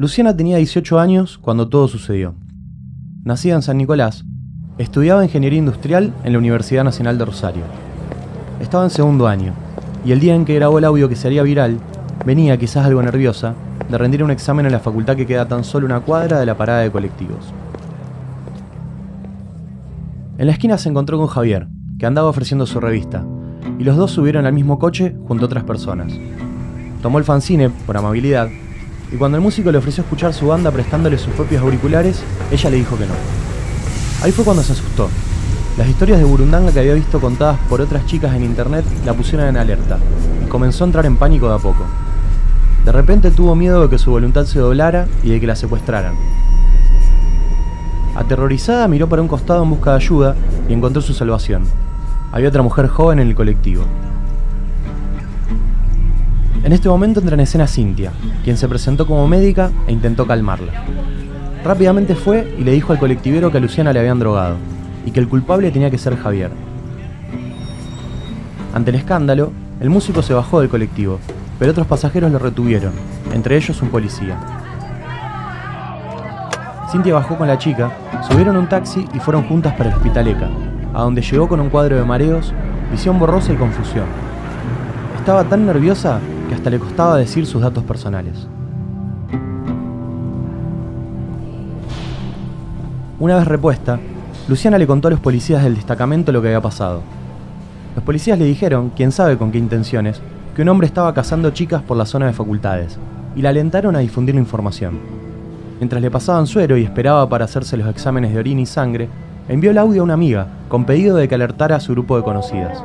Luciana tenía 18 años cuando todo sucedió. Nacida en San Nicolás, estudiaba ingeniería industrial en la Universidad Nacional de Rosario. Estaba en segundo año, y el día en que grabó el audio que se haría viral, venía, quizás algo nerviosa, de rendir un examen en la facultad que queda tan solo una cuadra de la parada de colectivos. En la esquina se encontró con Javier, que andaba ofreciendo su revista, y los dos subieron al mismo coche junto a otras personas. Tomó el fanzine, por amabilidad, y cuando el músico le ofreció escuchar su banda prestándole sus propios auriculares, ella le dijo que no. Ahí fue cuando se asustó. Las historias de Burundanga que había visto contadas por otras chicas en internet la pusieron en alerta, y comenzó a entrar en pánico de a poco. De repente tuvo miedo de que su voluntad se doblara y de que la secuestraran. Aterrorizada miró para un costado en busca de ayuda y encontró su salvación. Había otra mujer joven en el colectivo. En este momento entra en escena Cintia, quien se presentó como médica e intentó calmarla. Rápidamente fue y le dijo al colectivero que a Luciana le habían drogado y que el culpable tenía que ser Javier. Ante el escándalo, el músico se bajó del colectivo, pero otros pasajeros lo retuvieron, entre ellos un policía. Cintia bajó con la chica, subieron un taxi y fueron juntas para el hospital ECA, a donde llegó con un cuadro de mareos, visión borrosa y confusión. Estaba tan nerviosa que hasta le costaba decir sus datos personales. Una vez repuesta, Luciana le contó a los policías del destacamento lo que había pasado. Los policías le dijeron, quién sabe con qué intenciones, que un hombre estaba cazando chicas por la zona de facultades, y la alentaron a difundir la información. Mientras le pasaban suero y esperaba para hacerse los exámenes de orina y sangre, envió el audio a una amiga, con pedido de que alertara a su grupo de conocidas.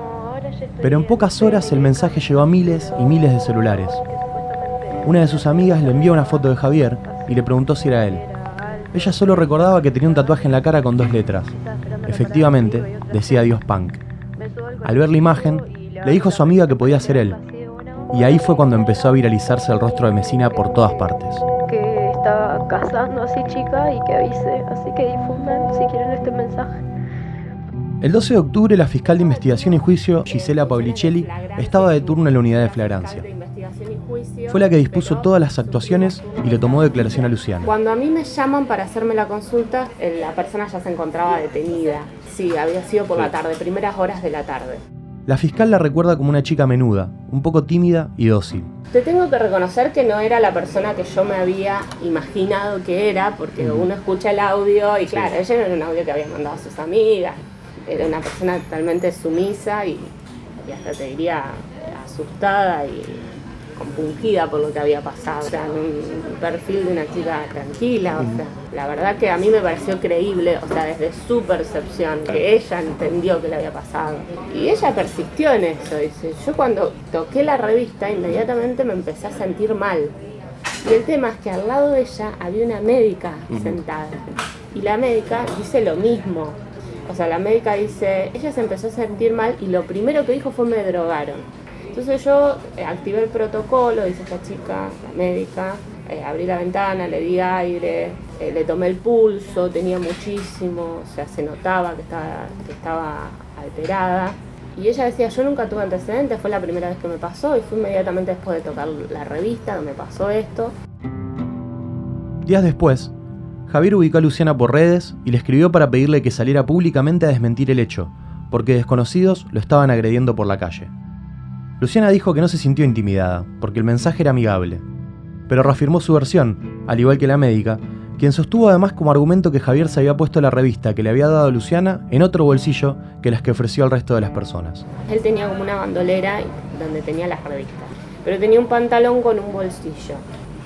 Pero en pocas horas el mensaje llegó a miles y miles de celulares. Una de sus amigas le envió una foto de Javier y le preguntó si era él. Ella solo recordaba que tenía un tatuaje en la cara con dos letras. Efectivamente, decía Dios Punk. Al ver la imagen, le dijo a su amiga que podía ser él. Y ahí fue cuando empezó a viralizarse el rostro de Mesina por todas partes. Que está casando así chica y que avise, así que difundan si quieren este mensaje. El 12 de octubre, la fiscal de investigación y juicio, Gisela Paulicelli, estaba de turno en la unidad de flagrancia. Fue la que dispuso todas las actuaciones y le tomó declaración a Luciana. Cuando a mí me llaman para hacerme la consulta, eh, la persona ya se encontraba detenida. Sí, había sido por la tarde, primeras horas de la tarde. La fiscal la recuerda como una chica menuda, un poco tímida y dócil. Te tengo que reconocer que no era la persona que yo me había imaginado que era, porque uno escucha el audio y claro, ella era un audio que había mandado a sus amigas, era una persona totalmente sumisa y, y hasta te diría asustada y compungida por lo que había pasado. O sea, un perfil de una chica tranquila, o sea, la verdad que a mí me pareció creíble, o sea, desde su percepción, que ella entendió que le había pasado. Y ella persistió en eso, dice, yo cuando toqué la revista inmediatamente me empecé a sentir mal. Y el tema es que al lado de ella había una médica sentada. Y la médica dice lo mismo. O sea, la médica dice, ella se empezó a sentir mal y lo primero que dijo fue me drogaron. Entonces yo eh, activé el protocolo, dice esta chica, la médica, eh, abrí la ventana, le di aire, eh, le tomé el pulso, tenía muchísimo, o sea, se notaba que estaba, que estaba alterada. Y ella decía, yo nunca tuve antecedentes, fue la primera vez que me pasó y fue inmediatamente después de tocar la revista que me pasó esto. Días después, Javier ubicó a Luciana por redes y le escribió para pedirle que saliera públicamente a desmentir el hecho, porque desconocidos lo estaban agrediendo por la calle. Luciana dijo que no se sintió intimidada, porque el mensaje era amigable, pero reafirmó su versión, al igual que la médica, quien sostuvo además como argumento que Javier se había puesto la revista que le había dado Luciana en otro bolsillo que las que ofreció al resto de las personas. Él tenía como una bandolera donde tenía las revistas, pero tenía un pantalón con un bolsillo.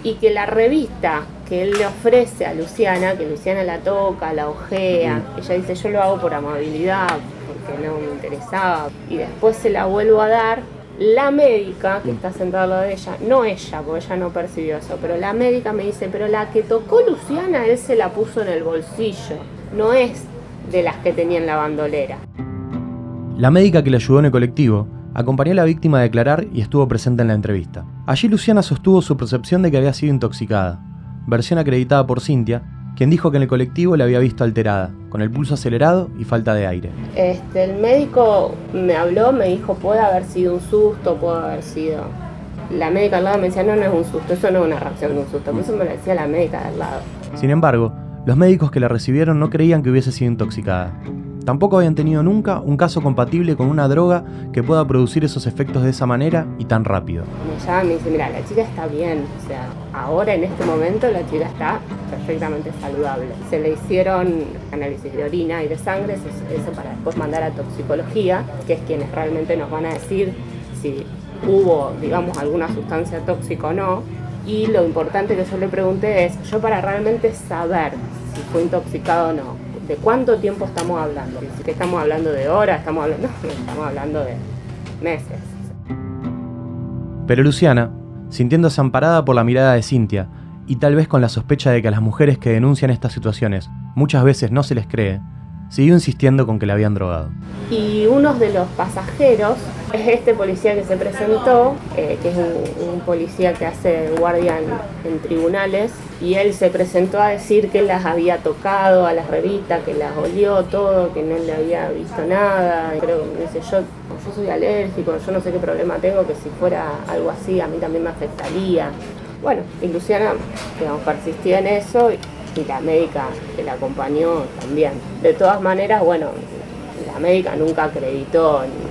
Y que la revista que él le ofrece a Luciana, que Luciana la toca, la ojea, ella dice yo lo hago por amabilidad, porque no me interesaba, y después se la vuelvo a dar, la médica que está sentada al lado de ella, no ella, porque ella no percibió eso, pero la médica me dice, pero la que tocó Luciana, él se la puso en el bolsillo, no es de las que tenía en la bandolera. La médica que le ayudó en el colectivo acompañó a la víctima a declarar y estuvo presente en la entrevista. Allí Luciana sostuvo su percepción de que había sido intoxicada, versión acreditada por Cintia, quien dijo que en el colectivo la había visto alterada, con el pulso acelerado y falta de aire. Este, el médico me habló, me dijo, puede haber sido un susto, puede haber sido... la médica al lado me decía, no, no es un susto, eso no es una reacción de un susto, eso me lo decía la médica al lado. Sin embargo, los médicos que la recibieron no creían que hubiese sido intoxicada. Tampoco habían tenido nunca un caso compatible con una droga que pueda producir esos efectos de esa manera y tan rápido. Me llama y dice, mira, la chica está bien, o sea, ahora en este momento la chica está perfectamente saludable. Se le hicieron análisis de orina y de sangre, eso para después mandar a toxicología, que es quienes realmente nos van a decir si hubo, digamos, alguna sustancia tóxica o no. Y lo importante que yo le pregunté es, yo para realmente saber si fue intoxicado o no, ¿De cuánto tiempo estamos hablando? ¿Que estamos hablando de horas? ¿Estamos hablando, estamos hablando de meses? Pero Luciana, sintiéndose amparada por la mirada de Cintia, y tal vez con la sospecha de que a las mujeres que denuncian estas situaciones muchas veces no se les cree, siguió insistiendo con que la habían drogado. Y uno de los pasajeros es este policía que se presentó, eh, que es un, policía que hace guardia en, tribunales, y él se presentó a decir que las había tocado a las revistas, que las olió todo, que no le había visto nada. Creo que dice, yo, yo soy alérgico, yo no sé qué problema tengo, que si fuera algo así a mí también me afectaría. Bueno, y Luciana, persistía en eso y la médica que la acompañó también. De todas maneras, bueno, la médica nunca acreditó ni,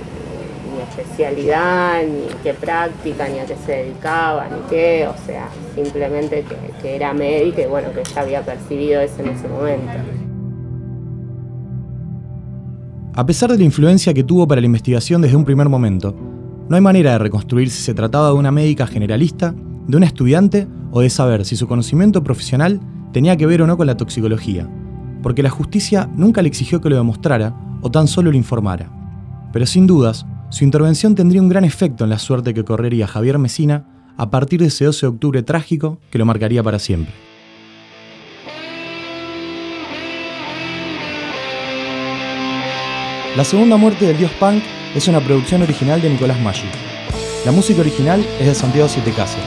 especialidad, ni qué práctica, ni a qué se dedicaba, ni qué, o sea, simplemente que, era médica y bueno, que ella había percibido eso en ese momento. A pesar de la influencia que tuvo para la investigación desde un primer momento, no hay manera de reconstruir si se trataba de una médica generalista, de una estudiante o de saber si su conocimiento profesional tenía que ver o no con la toxicología, porque la justicia nunca le exigió que lo demostrara o tan solo lo informara. Pero sin dudas, su intervención tendría un gran efecto en la suerte que correría Javier Mesina a partir de ese 12 de octubre trágico que lo marcaría para siempre. La segunda muerte del dios punk es una producción original de Nicolás Maggi. La música original es de Santiago Sietecase.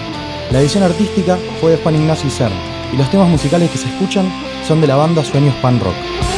La edición artística fue de Juan Ignacio Cern y los temas musicales que se escuchan son de la banda Sueños Pan Rock.